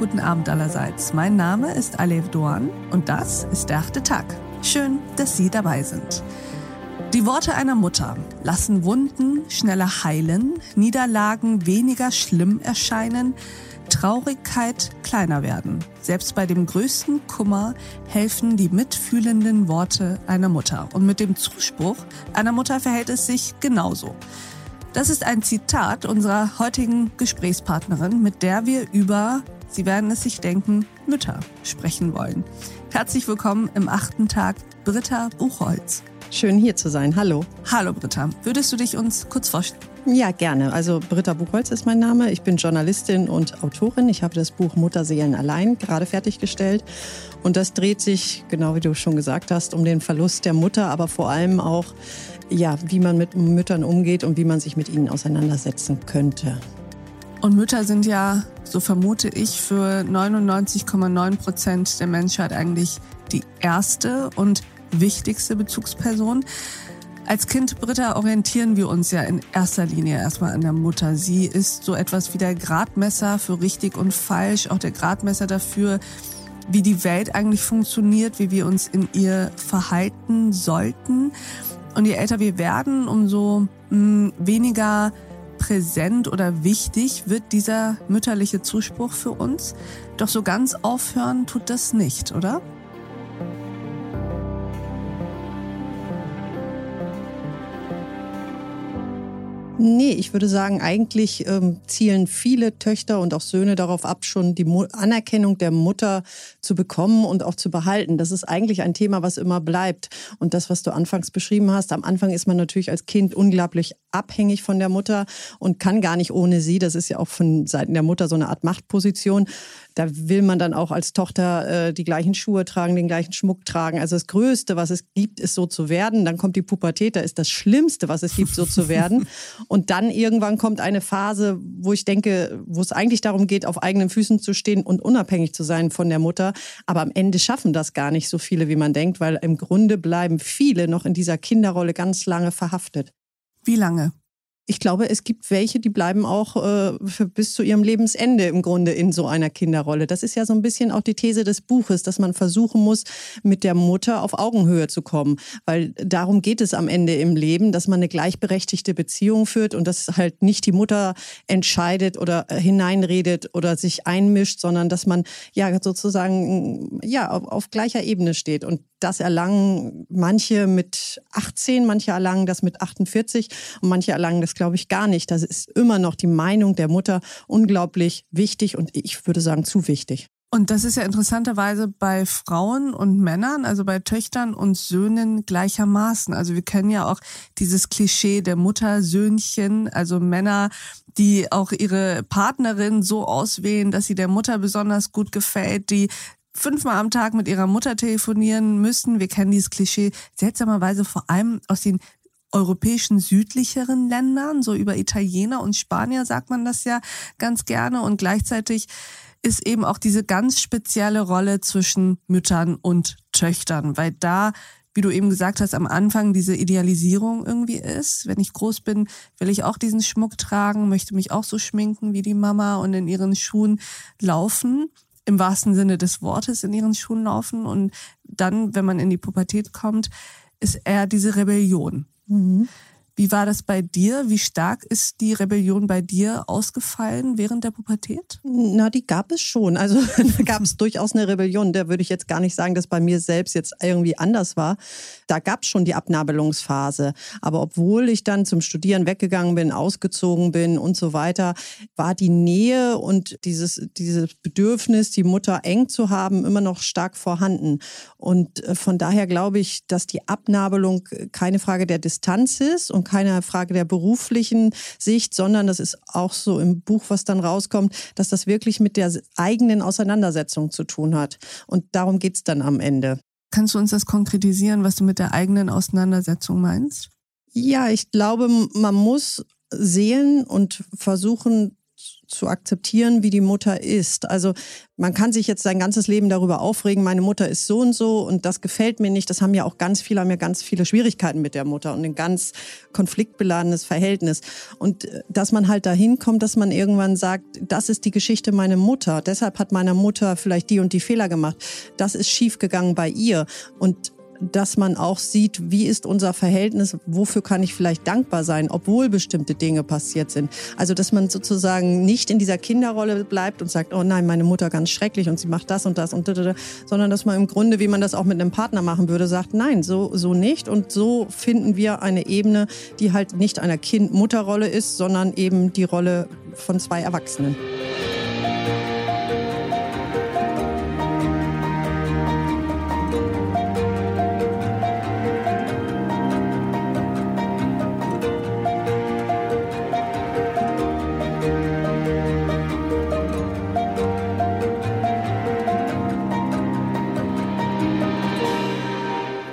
guten Abend allerseits. Mein Name ist Alev Doan und das ist der achte Tag. Schön, dass Sie dabei sind. Die Worte einer Mutter lassen Wunden schneller heilen, Niederlagen weniger schlimm erscheinen, Traurigkeit kleiner werden. Selbst bei dem größten Kummer helfen die mitfühlenden Worte einer Mutter. Und mit dem Zuspruch einer Mutter verhält es sich genauso. Das ist ein Zitat unserer heutigen Gesprächspartnerin, mit der wir über, Sie werden es sich denken, Mütter sprechen wollen. Herzlich willkommen im achten Tag, Britta Buchholz. Schön hier zu sein. Hallo. Hallo Britta. Würdest du dich uns kurz vorstellen? Ja, gerne. Also Britta Buchholz ist mein Name. Ich bin Journalistin und Autorin. Ich habe das Buch Mutterseelen allein gerade fertiggestellt. Und das dreht sich, genau wie du schon gesagt hast, um den Verlust der Mutter, aber vor allem auch, ja, wie man mit Müttern umgeht und wie man sich mit ihnen auseinandersetzen könnte. Und Mütter sind ja, so vermute ich, für 99,9 Prozent der Menschheit eigentlich die erste und wichtigste Bezugsperson. Als Kind Britta orientieren wir uns ja in erster Linie erstmal an der Mutter. Sie ist so etwas wie der Gradmesser für richtig und falsch, auch der Gradmesser dafür, wie die Welt eigentlich funktioniert, wie wir uns in ihr verhalten sollten. Und je älter wir werden, umso mh, hm, weniger präsent oder wichtig wird dieser mütterliche Zuspruch für uns. Doch so ganz aufhören tut das nicht, oder? Nee, ich würde sagen, eigentlich ähm, zielen viele Töchter und auch Söhne darauf ab, schon die Mo Anerkennung der Mutter zu bekommen und auch zu behalten. Das ist eigentlich ein Thema, was immer bleibt. Und das, was du anfangs beschrieben hast, am Anfang ist man natürlich als Kind unglaublich abhängig von der Mutter und kann gar nicht ohne sie. Das ist ja auch von Seiten der Mutter so eine Art Machtposition. Da will man dann auch als Tochter äh, die gleichen Schuhe tragen, den gleichen Schmuck tragen. Also das Größte, was es gibt, ist so zu werden. Dann kommt die Pubertät, da ist das Schlimmste, was es gibt, so zu werden. Und dann irgendwann kommt eine Phase, wo ich denke, wo es eigentlich darum geht, auf eigenen Füßen zu stehen und unabhängig zu sein von der Mutter. Aber am Ende schaffen das gar nicht so viele, wie man denkt, weil im Grunde bleiben viele noch in dieser Kinderrolle ganz lange verhaftet. Wie lange? Ich glaube, es gibt welche, die bleiben auch äh, bis zu ihrem Lebensende im Grunde in so einer Kinderrolle. Das ist ja so ein bisschen auch die These des Buches, dass man versuchen muss, mit der Mutter auf Augenhöhe zu kommen. Weil darum geht es am Ende im Leben, dass man eine gleichberechtigte Beziehung führt und dass halt nicht die Mutter entscheidet oder hineinredet oder sich einmischt, sondern dass man ja sozusagen ja auf, auf gleicher Ebene steht. Und das erlangen manche mit 18, manche erlangen das mit 48 und manche erlangen das, glaube ich, gar nicht. Das ist immer noch die Meinung der Mutter unglaublich wichtig und ich würde sagen zu wichtig. Und das ist ja interessanterweise bei Frauen und Männern, also bei Töchtern und Söhnen gleichermaßen. Also wir kennen ja auch dieses Klischee der Muttersöhnchen, also Männer, die auch ihre Partnerin so auswählen, dass sie der Mutter besonders gut gefällt, die fünfmal am Tag mit ihrer Mutter telefonieren müssen. Wir kennen dieses Klischee seltsamerweise vor allem aus den europäischen südlicheren Ländern, so über Italiener und Spanier sagt man das ja ganz gerne und gleichzeitig ist eben auch diese ganz spezielle Rolle zwischen Müttern und Töchtern, weil da wie du eben gesagt hast, am Anfang diese Idealisierung irgendwie ist. Wenn ich groß bin, will ich auch diesen Schmuck tragen, möchte mich auch so schminken wie die Mama und in ihren Schuhen laufen im wahrsten Sinne des Wortes in ihren Schuhen laufen. Und dann, wenn man in die Pubertät kommt, ist eher diese Rebellion. Mhm. Wie war das bei dir? Wie stark ist die Rebellion bei dir ausgefallen während der Pubertät? Na, die gab es schon. Also da gab es durchaus eine Rebellion. Da würde ich jetzt gar nicht sagen, dass bei mir selbst jetzt irgendwie anders war. Da gab es schon die Abnabelungsphase. Aber obwohl ich dann zum Studieren weggegangen bin, ausgezogen bin und so weiter, war die Nähe und dieses, dieses Bedürfnis, die Mutter eng zu haben, immer noch stark vorhanden. Und äh, von daher glaube ich, dass die Abnabelung keine Frage der Distanz ist und keine Frage der beruflichen Sicht, sondern das ist auch so im Buch, was dann rauskommt, dass das wirklich mit der eigenen Auseinandersetzung zu tun hat. Und darum geht es dann am Ende. Kannst du uns das konkretisieren, was du mit der eigenen Auseinandersetzung meinst? Ja, ich glaube, man muss sehen und versuchen zu akzeptieren, wie die Mutter ist. Also man kann sich jetzt sein ganzes Leben darüber aufregen, meine Mutter ist so und so und das gefällt mir nicht. Das haben ja auch ganz viele, haben ja ganz viele Schwierigkeiten mit der Mutter und ein ganz konfliktbeladenes Verhältnis. Und äh, dass man halt dahin kommt, dass man irgendwann sagt, das ist die Geschichte meiner Mutter. Deshalb hat meine Mutter vielleicht die und die Fehler gemacht. Das ist schiefgegangen bei ihr. Und dass man auch sieht, wie ist unser Verhältnis, wofür kann ich vielleicht dankbar sein, obwohl bestimmte Dinge passiert sind. Also, dass man sozusagen nicht in dieser Kinderrolle bleibt und sagt, oh nein, meine Mutter ganz schrecklich und sie macht das und das und da, sondern dass man im Grunde, wie man das auch mit einem Partner machen würde, sagt, nein, so, so nicht. Und so finden wir eine Ebene, die halt nicht einer Kind-Mutter-Rolle ist, sondern eben die Rolle von zwei Erwachsenen.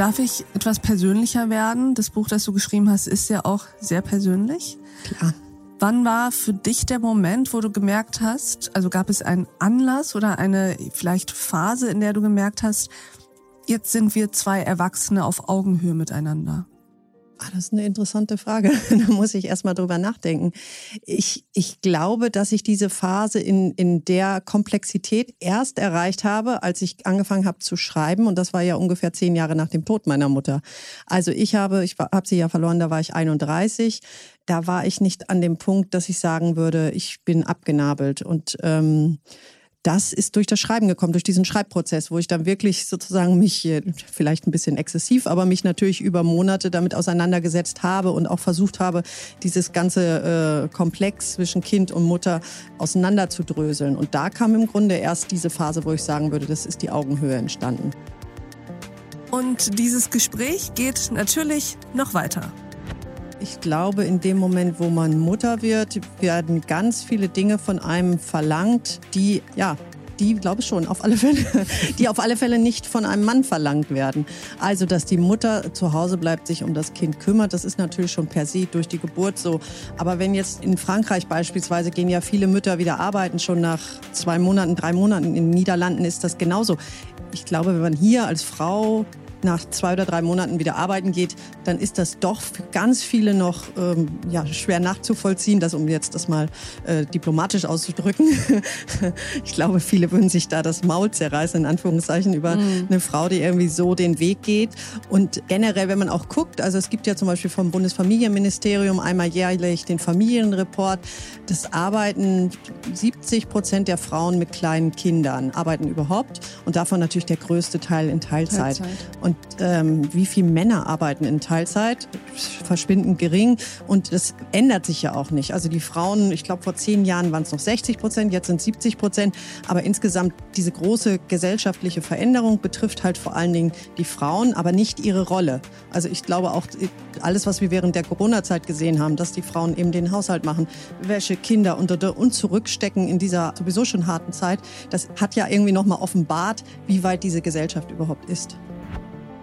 Darf ich etwas persönlicher werden? Das Buch, das du geschrieben hast, ist ja auch sehr persönlich. Klar. Wann war für dich der Moment, wo du gemerkt hast, also gab es einen Anlass oder eine vielleicht Phase, in der du gemerkt hast, jetzt sind wir zwei Erwachsene auf Augenhöhe miteinander? Ah, das ist eine interessante Frage. da muss ich erst mal drüber nachdenken. Ich, ich glaube, dass ich diese Phase in, in der Komplexität erst erreicht habe, als ich angefangen habe zu schreiben. Und das war ja ungefähr zehn Jahre nach dem Tod meiner Mutter. Also ich habe, ich habe sie ja verloren, da war ich 31. Da war ich nicht an dem Punkt, dass ich sagen würde, ich bin abgenabelt. Und ähm, das ist durch das Schreiben gekommen, durch diesen Schreibprozess, wo ich dann wirklich sozusagen mich, vielleicht ein bisschen exzessiv, aber mich natürlich über Monate damit auseinandergesetzt habe und auch versucht habe, dieses ganze äh, Komplex zwischen Kind und Mutter auseinanderzudröseln. Und da kam im Grunde erst diese Phase, wo ich sagen würde, das ist die Augenhöhe entstanden. Und dieses Gespräch geht natürlich noch weiter. Ich glaube, in dem Moment, wo man Mutter wird, werden ganz viele Dinge von einem verlangt, die, ja, die glaube ich schon, auf alle Fälle, die auf alle Fälle nicht von einem Mann verlangt werden. Also, dass die Mutter zu Hause bleibt, sich um das Kind kümmert, das ist natürlich schon per se durch die Geburt so. Aber wenn jetzt in Frankreich beispielsweise gehen ja viele Mütter wieder arbeiten, schon nach zwei Monaten, drei Monaten, in den Niederlanden ist das genauso. Ich glaube, wenn man hier als Frau nach zwei oder drei Monaten wieder arbeiten geht, dann ist das doch für ganz viele noch ähm, ja, schwer nachzuvollziehen, das um jetzt das mal äh, diplomatisch auszudrücken. ich glaube, viele würden sich da das Maul zerreißen, in Anführungszeichen, über mhm. eine Frau, die irgendwie so den Weg geht. Und generell, wenn man auch guckt, also es gibt ja zum Beispiel vom Bundesfamilienministerium einmal jährlich den Familienreport, das arbeiten 70 Prozent der Frauen mit kleinen Kindern, arbeiten überhaupt und davon natürlich der größte Teil in Teilzeit. Teilzeit. Und ähm, wie viele Männer arbeiten in Teilzeit? Verschwindend gering. Und das ändert sich ja auch nicht. Also die Frauen, ich glaube, vor zehn Jahren waren es noch 60 Prozent, jetzt sind 70 Prozent. Aber insgesamt diese große gesellschaftliche Veränderung betrifft halt vor allen Dingen die Frauen, aber nicht ihre Rolle. Also ich glaube auch, alles, was wir während der Corona-Zeit gesehen haben, dass die Frauen eben den Haushalt machen, Wäsche, Kinder und, und zurückstecken in dieser sowieso schon harten Zeit, das hat ja irgendwie nochmal offenbart, wie weit diese Gesellschaft überhaupt ist.